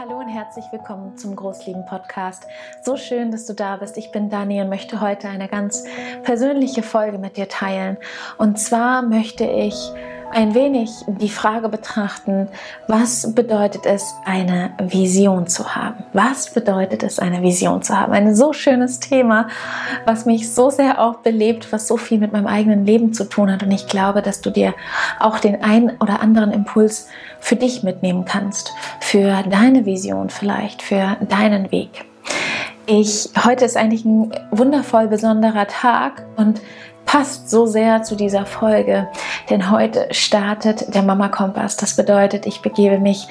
Hallo und herzlich willkommen zum Großlieben Podcast. So schön, dass du da bist. Ich bin Dani und möchte heute eine ganz persönliche Folge mit dir teilen. Und zwar möchte ich ein wenig die Frage betrachten, was bedeutet es, eine Vision zu haben? Was bedeutet es, eine Vision zu haben? Ein so schönes Thema, was mich so sehr auch belebt, was so viel mit meinem eigenen Leben zu tun hat. Und ich glaube, dass du dir auch den einen oder anderen Impuls für dich mitnehmen kannst, für deine Vision vielleicht, für deinen Weg. Ich, heute ist eigentlich ein wundervoll besonderer Tag und passt so sehr zu dieser Folge, denn heute startet der Mama Kompass. Das bedeutet, ich begebe mich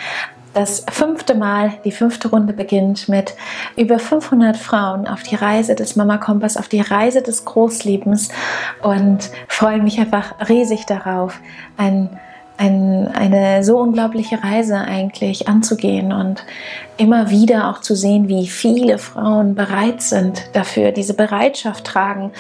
das fünfte Mal, die fünfte Runde beginnt mit über 500 Frauen auf die Reise des Mama Kompass, auf die Reise des Großliebens und freue mich einfach riesig darauf, ein ein, eine so unglaubliche Reise eigentlich anzugehen und immer wieder auch zu sehen, wie viele Frauen bereit sind dafür, diese Bereitschaft tragen,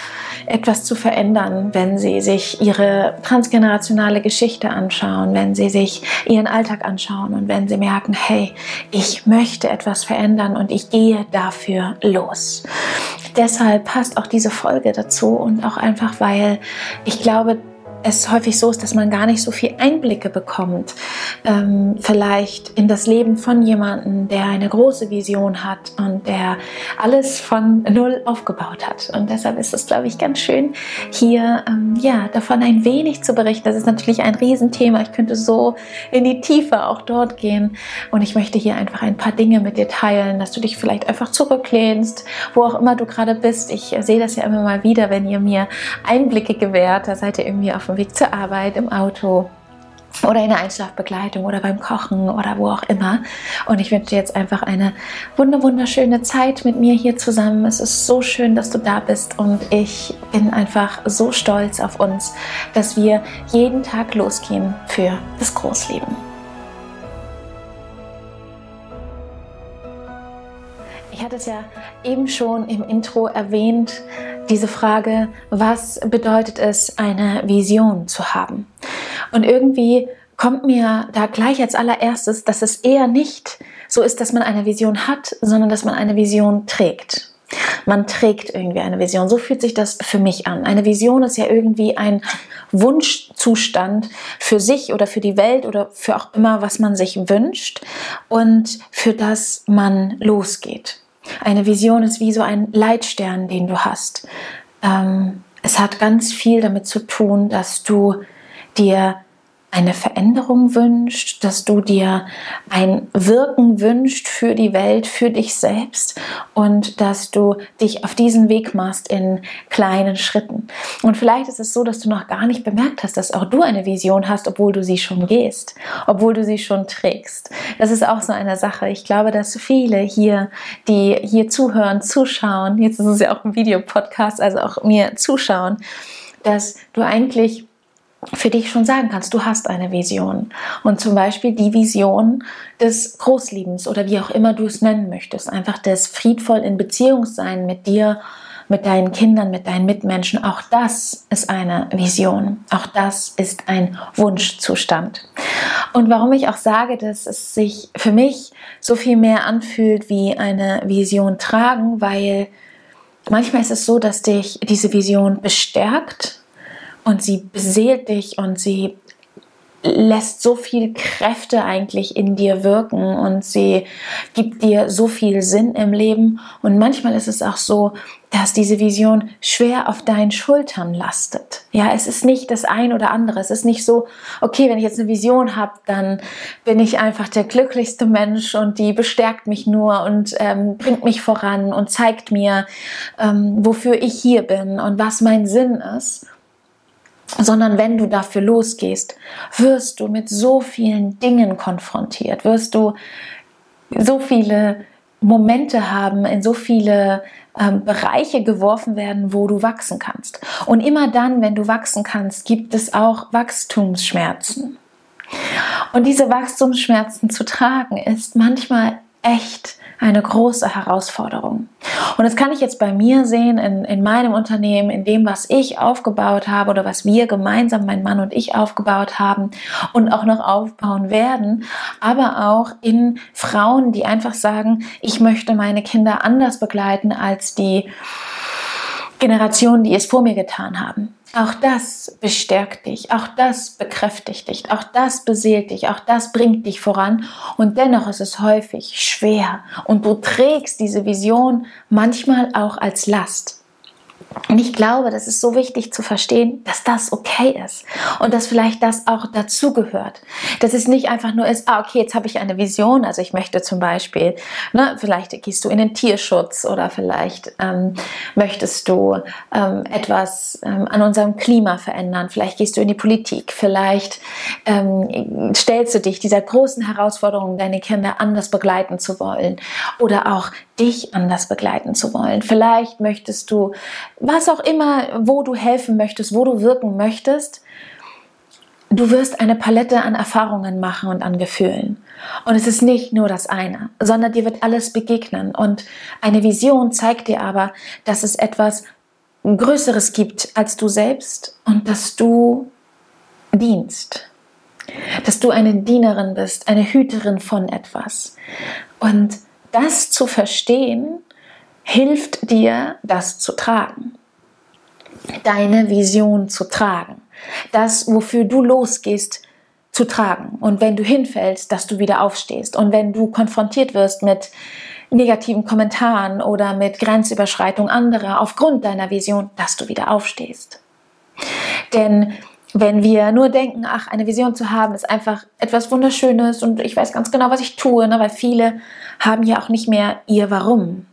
etwas zu verändern, wenn sie sich ihre transgenerationale Geschichte anschauen, wenn sie sich ihren Alltag anschauen und wenn sie merken, hey, ich möchte etwas verändern und ich gehe dafür los. Deshalb passt auch diese Folge dazu und auch einfach, weil ich glaube, es häufig so ist, dass man gar nicht so viel Einblicke bekommt, ähm, vielleicht in das Leben von jemandem, der eine große Vision hat und der alles von null aufgebaut hat. Und deshalb ist es, glaube ich, ganz schön, hier ähm, ja davon ein wenig zu berichten. Das ist natürlich ein Riesenthema. Ich könnte so in die Tiefe auch dort gehen. Und ich möchte hier einfach ein paar Dinge mit dir teilen, dass du dich vielleicht einfach zurücklehnst, wo auch immer du gerade bist. Ich sehe das ja immer mal wieder, wenn ihr mir Einblicke gewährt. Da seid ihr irgendwie auf dem Weg zur Arbeit, im Auto oder in der Einschlafbegleitung oder beim Kochen oder wo auch immer. Und ich wünsche dir jetzt einfach eine wunderschöne Zeit mit mir hier zusammen. Es ist so schön, dass du da bist und ich bin einfach so stolz auf uns, dass wir jeden Tag losgehen für das Großleben. Ich hatte es ja eben schon im Intro erwähnt, diese Frage, was bedeutet es, eine Vision zu haben? Und irgendwie kommt mir da gleich als allererstes, dass es eher nicht so ist, dass man eine Vision hat, sondern dass man eine Vision trägt. Man trägt irgendwie eine Vision. So fühlt sich das für mich an. Eine Vision ist ja irgendwie ein Wunschzustand für sich oder für die Welt oder für auch immer, was man sich wünscht und für das man losgeht. Eine Vision ist wie so ein Leitstern, den du hast. Ähm, es hat ganz viel damit zu tun, dass du dir eine Veränderung wünscht, dass du dir ein Wirken wünscht für die Welt, für dich selbst und dass du dich auf diesen Weg machst in kleinen Schritten. Und vielleicht ist es so, dass du noch gar nicht bemerkt hast, dass auch du eine Vision hast, obwohl du sie schon gehst, obwohl du sie schon trägst. Das ist auch so eine Sache. Ich glaube, dass viele hier, die hier zuhören, zuschauen, jetzt ist es ja auch ein Videopodcast, also auch mir zuschauen, dass du eigentlich für dich schon sagen kannst, du hast eine Vision. Und zum Beispiel die Vision des Großliebens oder wie auch immer du es nennen möchtest. Einfach des friedvoll in Beziehung sein mit dir, mit deinen Kindern, mit deinen Mitmenschen. Auch das ist eine Vision. Auch das ist ein Wunschzustand. Und warum ich auch sage, dass es sich für mich so viel mehr anfühlt wie eine Vision tragen, weil manchmal ist es so, dass dich diese Vision bestärkt und sie beseelt dich und sie lässt so viel Kräfte eigentlich in dir wirken und sie gibt dir so viel Sinn im Leben. Und manchmal ist es auch so, dass diese Vision schwer auf deinen Schultern lastet. Ja, es ist nicht das ein oder andere. Es ist nicht so, okay, wenn ich jetzt eine Vision habe, dann bin ich einfach der glücklichste Mensch und die bestärkt mich nur und ähm, bringt mich voran und zeigt mir, ähm, wofür ich hier bin und was mein Sinn ist sondern wenn du dafür losgehst, wirst du mit so vielen Dingen konfrontiert, wirst du so viele Momente haben, in so viele ähm, Bereiche geworfen werden, wo du wachsen kannst. Und immer dann, wenn du wachsen kannst, gibt es auch Wachstumsschmerzen. Und diese Wachstumsschmerzen zu tragen, ist manchmal echt eine große Herausforderung. Und das kann ich jetzt bei mir sehen, in, in meinem Unternehmen, in dem, was ich aufgebaut habe oder was wir gemeinsam, mein Mann und ich, aufgebaut haben und auch noch aufbauen werden, aber auch in Frauen, die einfach sagen, ich möchte meine Kinder anders begleiten als die Generationen, die es vor mir getan haben. Auch das bestärkt dich, auch das bekräftigt dich, auch das beseelt dich, auch das bringt dich voran. Und dennoch ist es häufig schwer und du trägst diese Vision manchmal auch als Last. Und ich glaube, das ist so wichtig zu verstehen, dass das okay ist und dass vielleicht das auch dazugehört. Dass es nicht einfach nur ist, ah, okay, jetzt habe ich eine Vision. Also ich möchte zum Beispiel, ne, vielleicht gehst du in den Tierschutz oder vielleicht ähm, möchtest du ähm, etwas ähm, an unserem Klima verändern. Vielleicht gehst du in die Politik. Vielleicht ähm, stellst du dich dieser großen Herausforderung, deine Kinder anders begleiten zu wollen oder auch dich anders begleiten zu wollen. Vielleicht möchtest du, was auch immer, wo du helfen möchtest, wo du wirken möchtest, du wirst eine Palette an Erfahrungen machen und an Gefühlen. Und es ist nicht nur das eine, sondern dir wird alles begegnen. Und eine Vision zeigt dir aber, dass es etwas Größeres gibt als du selbst und dass du dienst. Dass du eine Dienerin bist, eine Hüterin von etwas. Und das zu verstehen, hilft dir, das zu tragen. Deine Vision zu tragen. Das, wofür du losgehst, zu tragen. Und wenn du hinfällst, dass du wieder aufstehst. Und wenn du konfrontiert wirst mit negativen Kommentaren oder mit Grenzüberschreitung anderer aufgrund deiner Vision, dass du wieder aufstehst. Denn wenn wir nur denken, ach, eine Vision zu haben, ist einfach etwas Wunderschönes und ich weiß ganz genau, was ich tue, ne? weil viele haben ja auch nicht mehr ihr Warum,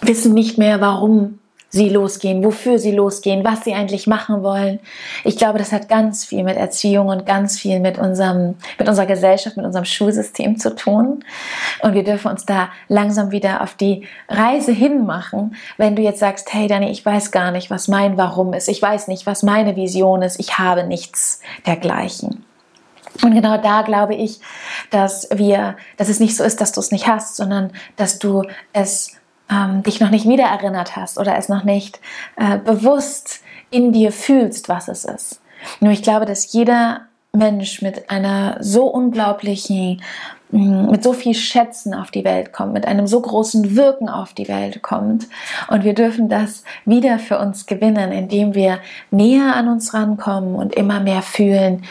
wissen nicht mehr, warum sie losgehen, wofür sie losgehen, was sie eigentlich machen wollen. Ich glaube, das hat ganz viel mit Erziehung und ganz viel mit unserem, mit unserer Gesellschaft, mit unserem Schulsystem zu tun. Und wir dürfen uns da langsam wieder auf die Reise hinmachen. Wenn du jetzt sagst, hey Dani, ich weiß gar nicht, was mein Warum ist. Ich weiß nicht, was meine Vision ist. Ich habe nichts dergleichen. Und genau da glaube ich, dass wir, dass es nicht so ist, dass du es nicht hast, sondern dass du es ähm, dich noch nicht wiedererinnert hast oder es noch nicht äh, bewusst in dir fühlst, was es ist. Nur ich glaube, dass jeder Mensch mit einer so unglaublichen, mm, mit so viel Schätzen auf die Welt kommt, mit einem so großen Wirken auf die Welt kommt. Und wir dürfen das wieder für uns gewinnen, indem wir näher an uns rankommen und immer mehr fühlen,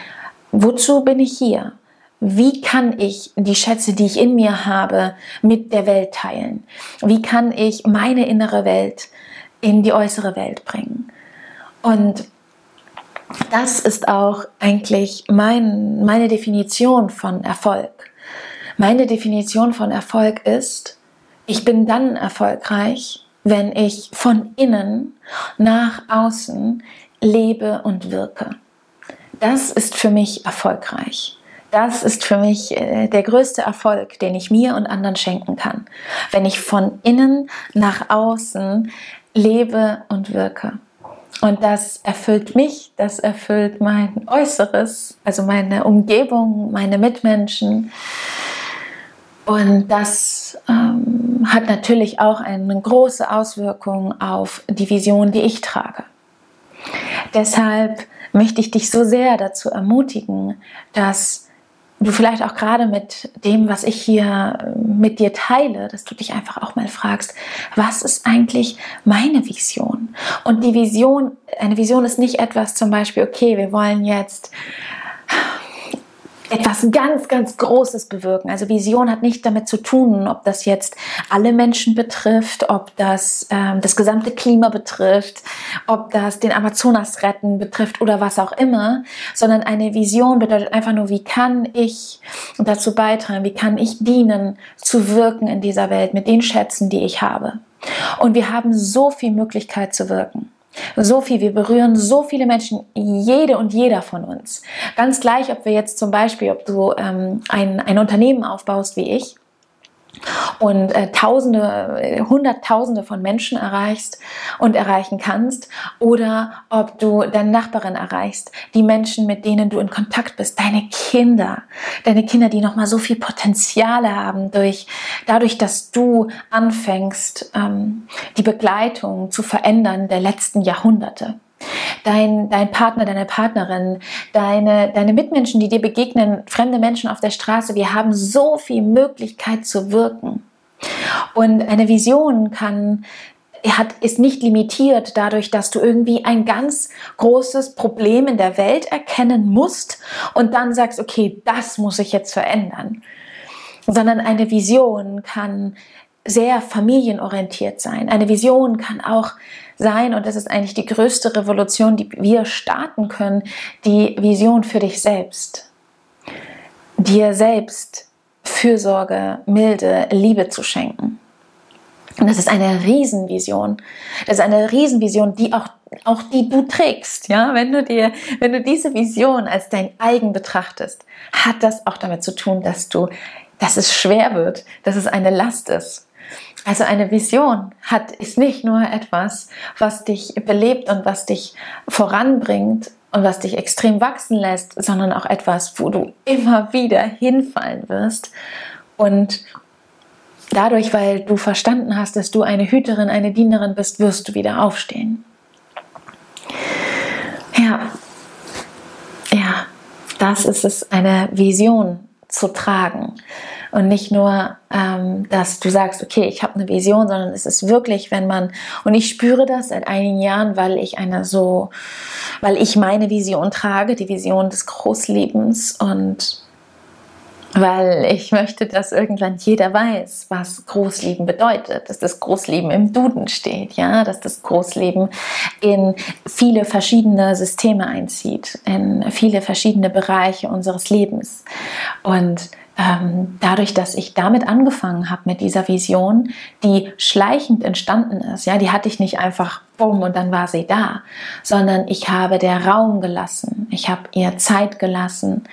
wozu bin ich hier? Wie kann ich die Schätze, die ich in mir habe, mit der Welt teilen? Wie kann ich meine innere Welt in die äußere Welt bringen? Und das ist auch eigentlich mein, meine Definition von Erfolg. Meine Definition von Erfolg ist, ich bin dann erfolgreich, wenn ich von innen nach außen lebe und wirke. Das ist für mich erfolgreich. Das ist für mich äh, der größte Erfolg, den ich mir und anderen schenken kann, wenn ich von innen nach außen lebe und wirke. Und das erfüllt mich, das erfüllt mein Äußeres, also meine Umgebung, meine Mitmenschen. Und das ähm, hat natürlich auch eine große Auswirkung auf die Vision, die ich trage. Deshalb möchte ich dich so sehr dazu ermutigen, dass du vielleicht auch gerade mit dem, was ich hier äh, mit dir teile, dass du dich einfach auch mal fragst, was ist eigentlich meine Vision? Und die Vision, eine Vision ist nicht etwas zum Beispiel, okay, wir wollen jetzt etwas ganz, ganz Großes bewirken. Also Vision hat nicht damit zu tun, ob das jetzt alle Menschen betrifft, ob das ähm, das gesamte Klima betrifft, ob das den Amazonas retten betrifft oder was auch immer, sondern eine Vision bedeutet einfach nur, wie kann ich dazu beitragen, wie kann ich dienen, zu wirken in dieser Welt mit den Schätzen, die ich habe. Und wir haben so viel Möglichkeit zu wirken. So viel, wir berühren so viele Menschen, jede und jeder von uns. Ganz gleich, ob wir jetzt zum Beispiel, ob du ähm, ein, ein Unternehmen aufbaust wie ich, und äh, Tausende, Hunderttausende von Menschen erreichst und erreichen kannst. Oder ob du deine Nachbarin erreichst, die Menschen, mit denen du in Kontakt bist, deine Kinder, deine Kinder, die nochmal so viel Potenziale haben durch, dadurch, dass du anfängst, ähm, die Begleitung zu verändern der letzten Jahrhunderte dein, dein Partner, deine Partnerin, deine, deine Mitmenschen, die dir begegnen, fremde Menschen auf der Straße. Wir haben so viel Möglichkeit zu wirken. Und eine Vision kann hat, ist nicht limitiert dadurch, dass du irgendwie ein ganz großes Problem in der Welt erkennen musst und dann sagst, okay, das muss ich jetzt verändern. Sondern eine Vision kann sehr familienorientiert sein. Eine Vision kann auch sein, und das ist eigentlich die größte Revolution, die wir starten können, die Vision für dich selbst. Dir selbst Fürsorge, Milde, Liebe zu schenken. Und das ist eine Riesenvision. Das ist eine Riesenvision, die auch, auch die du trägst. Ja, wenn du dir, wenn du diese Vision als dein eigen betrachtest, hat das auch damit zu tun, dass du, dass es schwer wird, dass es eine Last ist. Also eine Vision hat, ist nicht nur etwas, was dich belebt und was dich voranbringt und was dich extrem wachsen lässt, sondern auch etwas, wo du immer wieder hinfallen wirst und dadurch, weil du verstanden hast, dass du eine Hüterin, eine Dienerin bist, wirst du wieder aufstehen. Ja, ja, das ist es, eine Vision zu tragen. Und nicht nur, ähm, dass du sagst, okay, ich habe eine Vision, sondern es ist wirklich, wenn man, und ich spüre das seit einigen Jahren, weil ich eine so, weil ich meine Vision trage, die Vision des Großlebens und weil ich möchte, dass irgendwann jeder weiß, was Großleben bedeutet, dass das Großleben im Duden steht, ja, dass das Großleben in viele verschiedene Systeme einzieht, in viele verschiedene Bereiche unseres Lebens. Und ähm, dadurch, dass ich damit angefangen habe mit dieser Vision, die schleichend entstanden ist, ja, die hatte ich nicht einfach bumm und dann war sie da, sondern ich habe der Raum gelassen, ich habe ihr Zeit gelassen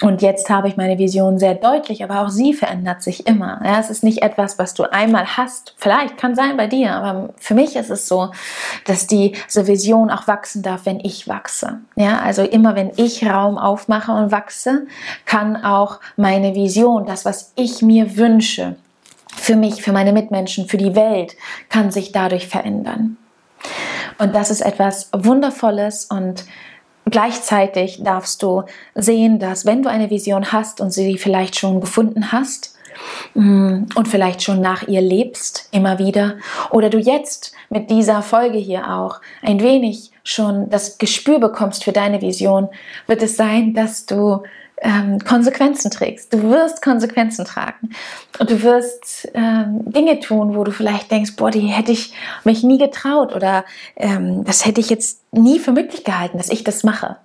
und jetzt habe ich meine Vision sehr deutlich, aber auch sie verändert sich immer. Ja, es ist nicht etwas, was du einmal hast, vielleicht kann sein bei dir, aber für mich ist es so, dass diese Vision auch wachsen darf, wenn ich wachse. Ja, also immer wenn ich Raum aufmache und wachse, kann auch meine Vision, das was ich mir wünsche, für mich, für meine Mitmenschen, für die Welt, kann sich dadurch verändern. Und das ist etwas Wundervolles und gleichzeitig darfst du sehen, dass wenn du eine Vision hast und sie vielleicht schon gefunden hast mm, und vielleicht schon nach ihr lebst, immer wieder, oder du jetzt mit dieser Folge hier auch ein wenig schon das Gespür bekommst für deine Vision, wird es sein, dass du ähm, Konsequenzen trägst. Du wirst Konsequenzen tragen. Und du wirst ähm, Dinge tun, wo du vielleicht denkst, boah, die hätte ich mich nie getraut oder ähm, das hätte ich jetzt nie für möglich gehalten, dass ich das mache.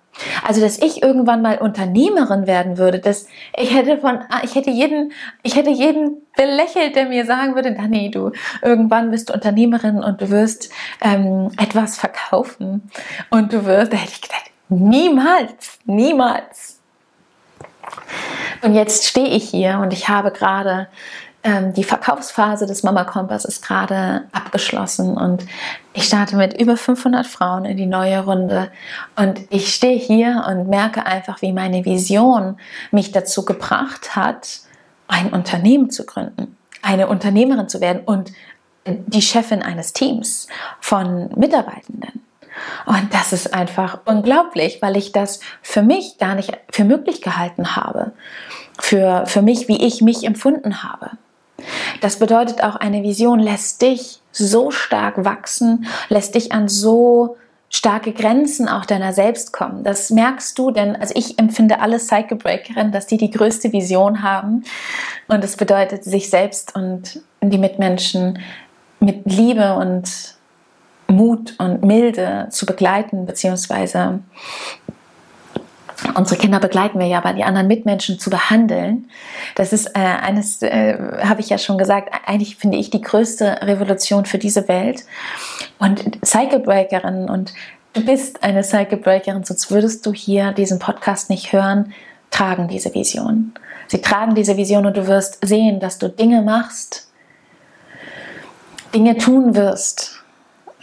Also, dass ich irgendwann mal Unternehmerin werden würde, dass ich hätte von, ich hätte jeden, ich hätte jeden belächelt, der mir sagen würde, nee, du, irgendwann bist du Unternehmerin und du wirst ähm, etwas verkaufen und du wirst, da hätte ich gedacht, niemals, niemals. Und jetzt stehe ich hier und ich habe gerade ähm, die Verkaufsphase des Mama Kompass ist gerade abgeschlossen und ich starte mit über 500 Frauen in die neue Runde und ich stehe hier und merke einfach, wie meine Vision mich dazu gebracht hat, ein Unternehmen zu gründen, eine Unternehmerin zu werden und die Chefin eines Teams von Mitarbeitenden. Und das ist einfach unglaublich, weil ich das für mich gar nicht für möglich gehalten habe. Für, für mich, wie ich mich empfunden habe. Das bedeutet auch, eine Vision lässt dich so stark wachsen, lässt dich an so starke Grenzen auch deiner selbst kommen. Das merkst du, denn also ich empfinde alle Cycle Breakerinnen, dass die die größte Vision haben. Und das bedeutet, sich selbst und die Mitmenschen mit Liebe und Mut und Milde zu begleiten, beziehungsweise unsere Kinder begleiten wir ja, aber die anderen Mitmenschen zu behandeln, das ist äh, eines, äh, habe ich ja schon gesagt, eigentlich finde ich die größte Revolution für diese Welt. Und Cycle Breakerin und du bist eine Cycle Breakerin, sonst würdest du hier diesen Podcast nicht hören. tragen diese Vision. Sie tragen diese Vision und du wirst sehen, dass du Dinge machst, Dinge tun wirst,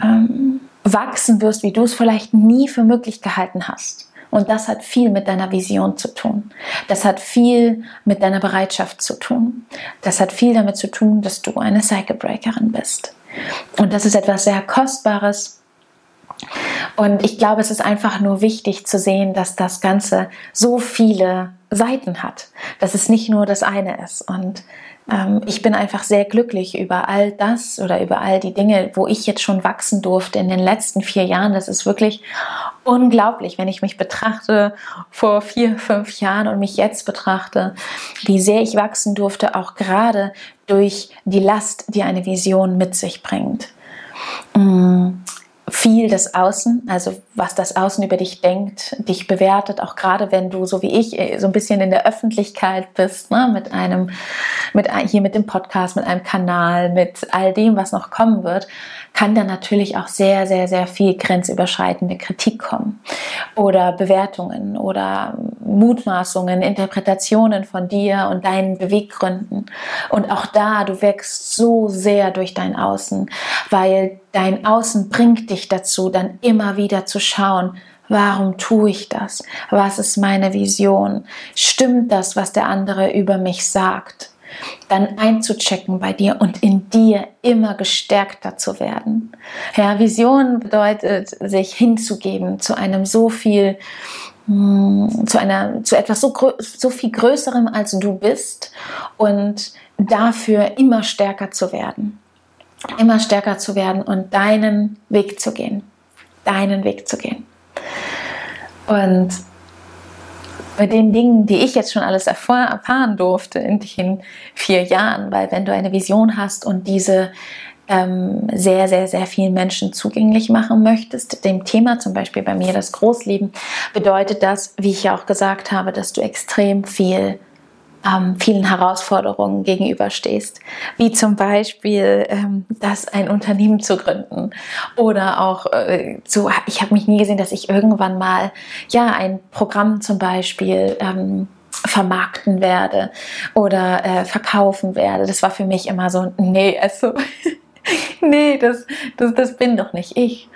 ähm, wachsen wirst, wie du es vielleicht nie für möglich gehalten hast. Und das hat viel mit deiner Vision zu tun. Das hat viel mit deiner Bereitschaft zu tun. Das hat viel damit zu tun, dass du eine Cycle Breakerin bist. Und das ist etwas sehr Kostbares. Und ich glaube, es ist einfach nur wichtig zu sehen, dass das Ganze so viele Seiten hat, dass es nicht nur das eine ist. Und ähm, ich bin einfach sehr glücklich über all das oder über all die Dinge, wo ich jetzt schon wachsen durfte in den letzten vier Jahren. Das ist wirklich unglaublich, wenn ich mich betrachte vor vier, fünf Jahren und mich jetzt betrachte, wie sehr ich wachsen durfte, auch gerade durch die Last, die eine Vision mit sich bringt. Mm viel das Außen, also was das Außen über dich denkt, dich bewertet, auch gerade wenn du, so wie ich, äh, so ein bisschen in der Öffentlichkeit bist, ne, mit einem, mit hier mit dem Podcast, mit einem Kanal, mit all dem, was noch kommen wird, kann dann natürlich auch sehr, sehr, sehr viel grenzüberschreitende Kritik kommen oder Bewertungen oder Mutmaßungen, Interpretationen von dir und deinen Beweggründen. Und auch da, du wächst so sehr durch dein Außen, weil dein Außen bringt dich dazu, dann immer wieder zu schauen, Warum tue ich das? Was ist meine Vision? Stimmt das, was der andere über mich sagt? Dann einzuchecken bei dir und in dir immer gestärkter zu werden. Ja, Vision bedeutet, sich hinzugeben zu einem so viel hm, zu einer zu etwas so, so viel größerem als du bist und dafür immer stärker zu werden immer stärker zu werden und deinen Weg zu gehen. Deinen Weg zu gehen. Und mit den Dingen, die ich jetzt schon alles erfahren durfte in den vier Jahren, weil wenn du eine Vision hast und diese ähm, sehr, sehr, sehr vielen Menschen zugänglich machen möchtest, dem Thema zum Beispiel bei mir das Großleben, bedeutet das, wie ich ja auch gesagt habe, dass du extrem viel ähm, vielen Herausforderungen gegenüberstehst, wie zum Beispiel ähm, das ein Unternehmen zu gründen oder auch äh, so. Ich habe mich nie gesehen, dass ich irgendwann mal ja ein Programm zum Beispiel ähm, vermarkten werde oder äh, verkaufen werde. Das war für mich immer so, nee, also nee, das, das, das bin doch nicht ich.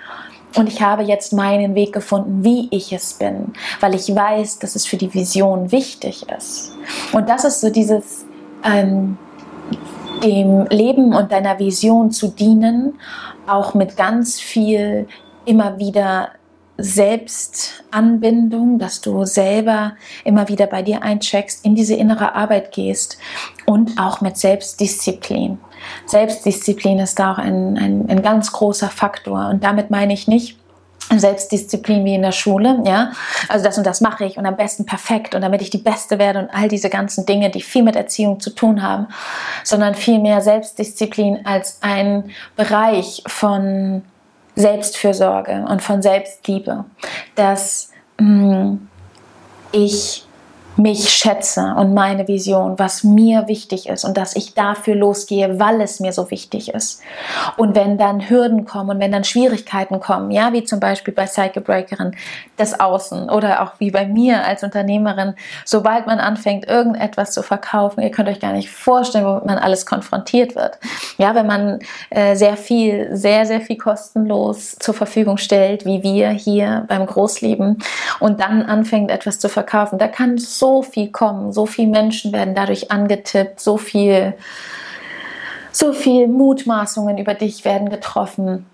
Und ich habe jetzt meinen Weg gefunden, wie ich es bin, weil ich weiß, dass es für die Vision wichtig ist. Und das ist so dieses, ähm, dem Leben und deiner Vision zu dienen, auch mit ganz viel immer wieder Selbstanbindung, dass du selber immer wieder bei dir eincheckst, in diese innere Arbeit gehst und auch mit Selbstdisziplin. Selbstdisziplin ist da auch ein, ein, ein ganz großer Faktor und damit meine ich nicht, Selbstdisziplin wie in der Schule, ja. Also das und das mache ich und am besten perfekt und damit ich die Beste werde und all diese ganzen Dinge, die viel mit Erziehung zu tun haben, sondern vielmehr Selbstdisziplin als ein Bereich von Selbstfürsorge und von Selbstliebe, dass mh, hm, ich mich schätze und meine Vision, was mir wichtig ist und dass ich dafür losgehe, weil es mir so wichtig ist. Und wenn dann Hürden kommen und wenn dann Schwierigkeiten kommen, ja, wie zum Beispiel bei Cycle Breakerin, das Außen oder auch wie bei mir als Unternehmerin, sobald man anfängt, irgendetwas zu verkaufen, ihr könnt euch gar nicht vorstellen, womit man alles konfrontiert wird. Ja, wenn man äh, sehr viel, sehr, sehr viel kostenlos zur Verfügung stellt, wie wir hier beim Großleben und dann anfängt, etwas zu verkaufen, da kann so so viel kommen, so viele Menschen werden dadurch angetippt, so viel, so viel Mutmaßungen über dich werden getroffen.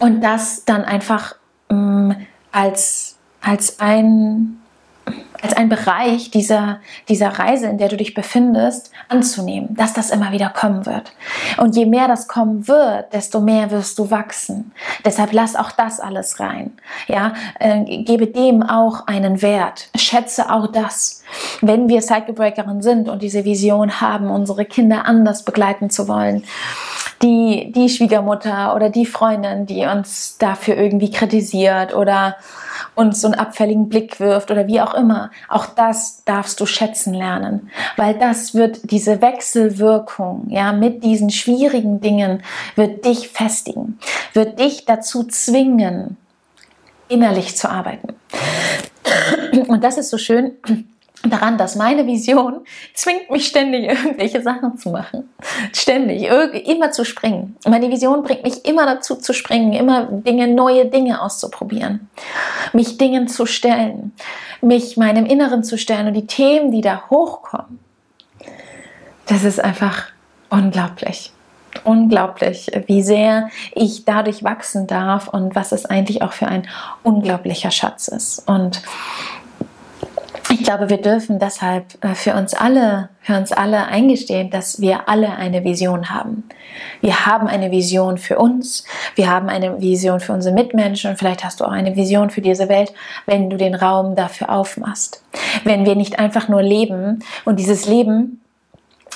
Und das dann einfach ähm, als, als ein als ein Bereich dieser, dieser Reise, in der du dich befindest, anzunehmen, dass das immer wieder kommen wird. Und je mehr das kommen wird, desto mehr wirst du wachsen. Deshalb lass auch das alles rein. Ja, äh, gebe dem auch einen Wert. Schätze auch das. Wenn wir Cycle Breakerin sind und diese Vision haben, unsere Kinder anders begleiten zu wollen, die, die Schwiegermutter oder die Freundin, die uns dafür irgendwie kritisiert oder uns so einen abfälligen Blick wirft oder wie auch immer. Auch das darfst du schätzen lernen, weil das wird diese Wechselwirkung, ja, mit diesen schwierigen Dingen wird dich festigen, wird dich dazu zwingen, innerlich zu arbeiten. Und das ist so schön, daran, dass meine Vision zwingt mich ständig irgendwelche Sachen zu machen. Ständig, immer zu springen. Meine Vision bringt mich immer dazu zu springen, immer Dinge, neue Dinge auszuprobieren. Mich Dingen zu stellen, mich meinem Inneren zu stellen und die Themen, die da hochkommen. Das ist einfach unglaublich. Unglaublich, wie sehr ich dadurch wachsen darf und was es eigentlich auch für ein unglaublicher Schatz ist. Und glaube, wir dürfen deshalb äh, für uns alle, für uns alle eingestehen, dass wir alle eine Vision haben. Wir haben eine Vision für uns, wir haben eine Vision für unsere Mitmenschen und vielleicht hast du auch eine Vision für diese Welt, wenn du den Raum dafür aufmachst. Wenn wir nicht einfach nur leben und dieses Leben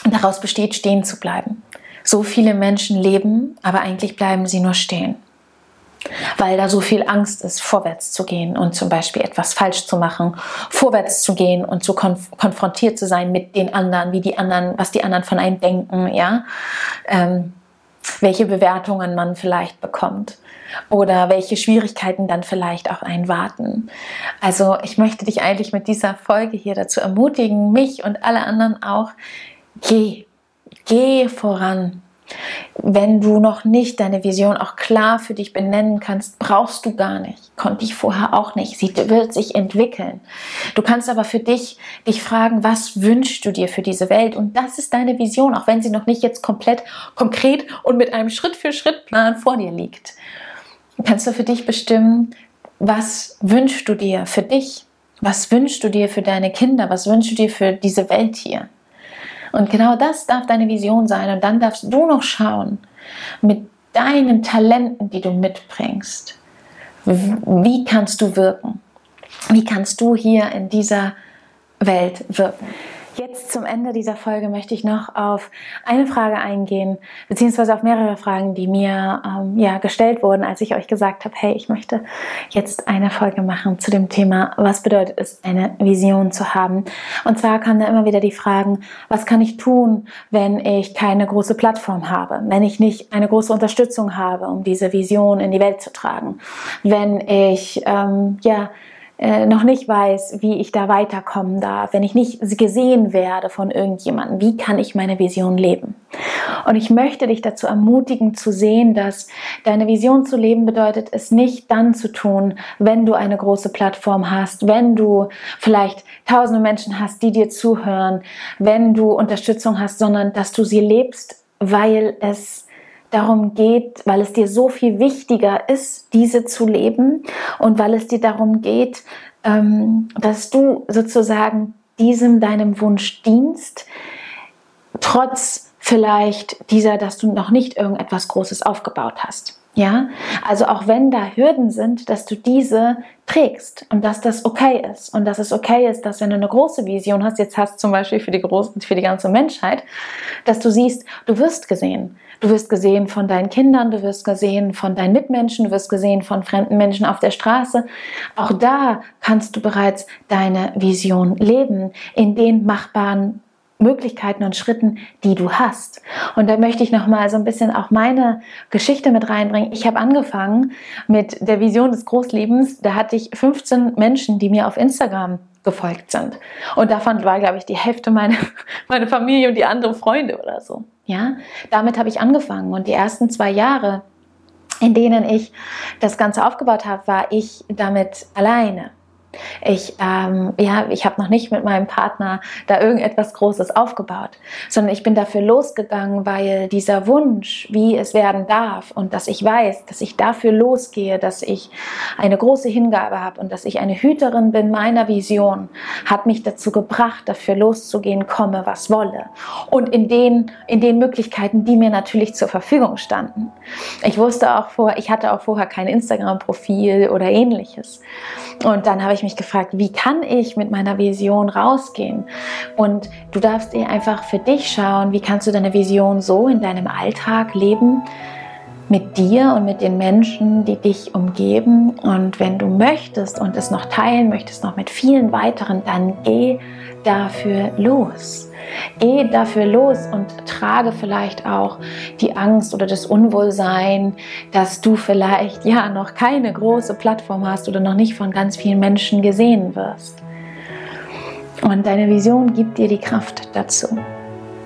daraus besteht, stehen zu bleiben. So viele Menschen leben, aber eigentlich bleiben sie nur stehen weil da so viel Angst ist, vorwärts zu gehen und zum Beispiel etwas falsch zu machen, vorwärts zu gehen und zu konf konfrontiert zu sein mit den anderen, wie die anderen, was die anderen von einem denken, ja, ähm, welche Bewertungen man vielleicht bekommt oder welche Schwierigkeiten dann vielleicht auch einen warten. Also ich möchte dich eigentlich mit dieser Folge hier dazu ermutigen, mich und alle anderen auch, geh, geh voran, wenn du noch nicht deine Vision auch klar für dich benennen kannst, brauchst du gar nicht. Konnte ich vorher auch nicht. Sie wird sich entwickeln. Du kannst aber für dich dich fragen, was wünschst du dir für diese Welt? Und das ist deine Vision, auch wenn sie noch nicht jetzt komplett konkret und mit einem Schritt-für-Schritt-Plan vor dir liegt. Kannst du für dich bestimmen, was wünschst du dir für dich? Was wünschst du dir für deine Kinder? Was wünschst du dir für diese Welt hier? Und genau das darf deine Vision sein. Und dann darfst du noch schauen, mit deinen Talenten, die du mitbringst, wie kannst du wirken? Wie kannst du hier in dieser Welt wirken? Jetzt zum Ende dieser Folge möchte ich noch auf eine Frage eingehen, beziehungsweise auf mehrere Fragen, die mir ähm, ja, gestellt wurden, als ich euch gesagt habe, hey, ich möchte jetzt eine Folge machen zu dem Thema, was bedeutet es, eine Vision zu haben. Und zwar kamen da immer wieder die Fragen, was kann ich tun, wenn ich keine große Plattform habe, wenn ich nicht eine große Unterstützung habe, um diese Vision in die Welt zu tragen, wenn ich ähm, ja äh, noch nicht weiß, wie ich da weiterkommen darf, wenn ich nicht gesehen werde von irgendjemandem, wie kann ich meine Vision leben? Und ich möchte dich dazu ermutigen zu sehen, dass deine Vision zu leben bedeutet, es nicht dann zu tun, wenn du eine große Plattform hast, wenn du vielleicht tausende Menschen hast, die dir zuhören, wenn du Unterstützung hast, sondern dass du sie lebst, weil es darum geht, weil es dir so viel wichtiger ist, diese zu leben und weil es dir darum geht, ähm, dass du sozusagen diesem deinem Wunsch dienst, trotz vielleicht dieser, dass du noch nicht irgendetwas Großes aufgebaut hast. Ja, also auch wenn da Hürden sind, dass du diese trägst und dass das okay ist und dass es okay ist, dass wenn du eine große Vision hast, jetzt hast du zum Beispiel für die, große, für die ganze Menschheit, dass du siehst, du wirst gesehen. Du wirst gesehen von deinen Kindern, du wirst gesehen von deinen Mitmenschen, du wirst gesehen von fremden Menschen auf der Straße. Auch da kannst du bereits deine Vision leben in den machbaren Möglichkeiten und Schritten, die du hast. Und da möchte ich noch mal so ein bisschen auch meine Geschichte mit reinbringen. Ich habe angefangen mit der Vision des Großlebens. Da hatte ich 15 Menschen, die mir auf Instagram gefolgt sind. Und davon war, glaube ich, die Hälfte meine, meine Familie und die anderen Freunde oder so. Ja, damit habe ich angefangen. Und die ersten zwei Jahre, in denen ich das Ganze aufgebaut habe, war ich damit alleine. Ich, ähm, ja, ich habe noch nicht mit meinem Partner da irgendetwas Großes aufgebaut, sondern ich bin dafür losgegangen, weil dieser Wunsch, wie es werden darf und dass ich weiß, dass ich dafür losgehe, dass ich eine große Hingabe habe und dass ich eine Hüterin bin meiner Vision, hat mich dazu gebracht, dafür loszugehen, komme was wolle. Und in den, in den Möglichkeiten, die mir natürlich zur Verfügung standen. Ich wusste auch vor, ich hatte auch vorher kein Instagram-Profil oder ähnliches. Und dann habe ich mich gefragt, wie kann ich mit meiner Vision rausgehen? Und du darfst dir einfach für dich schauen, wie kannst du deine Vision so in deinem Alltag leben, mit dir und mit den Menschen, die dich umgeben. Und wenn du möchtest und es noch teilen möchtest, noch mit vielen weiteren, dann geh dafür los. Geh dafür los und trage vielleicht auch die Angst oder das Unwohlsein, dass du vielleicht ja noch keine große Plattform hast oder noch nicht von ganz vielen Menschen gesehen wirst. Und deine Vision gibt dir die Kraft dazu.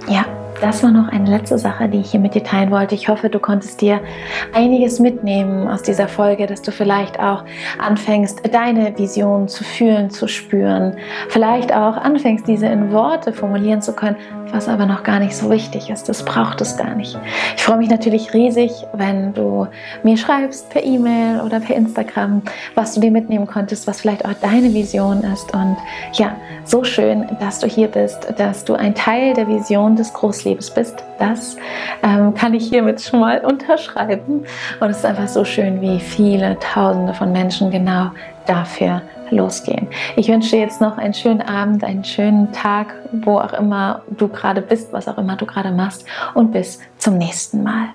Ja, das war noch eine letzte Sache, die ich hier mit dir teilen wollte. Ich hoffe, du konntest dir einiges mitnehmen aus dieser Folge, dass du vielleicht auch anfängst, deine Vision zu fühlen, zu spüren. Vielleicht auch anfängst, diese in Worte formulieren zu können, was aber noch gar nicht so wichtig ist. Das braucht es gar nicht. Ich freue mich natürlich riesig, wenn du mir schreibst per E-Mail oder per Instagram, was du dir mitnehmen konntest, was vielleicht auch deine Vision ist. Und ja, so schön, dass du hier bist, dass du ein Teil der Vision des Großlebens bist. Das ähm, kann ich hiermit schon mal unterschreiben. Und es ist einfach so schön, wie viele Tausende von Menschen genau dafür losgehen. Ich wünsche dir jetzt noch einen schönen Abend, einen schönen Tag, wo auch immer du gerade bist, was auch immer du gerade machst und bis zum nächsten Mal.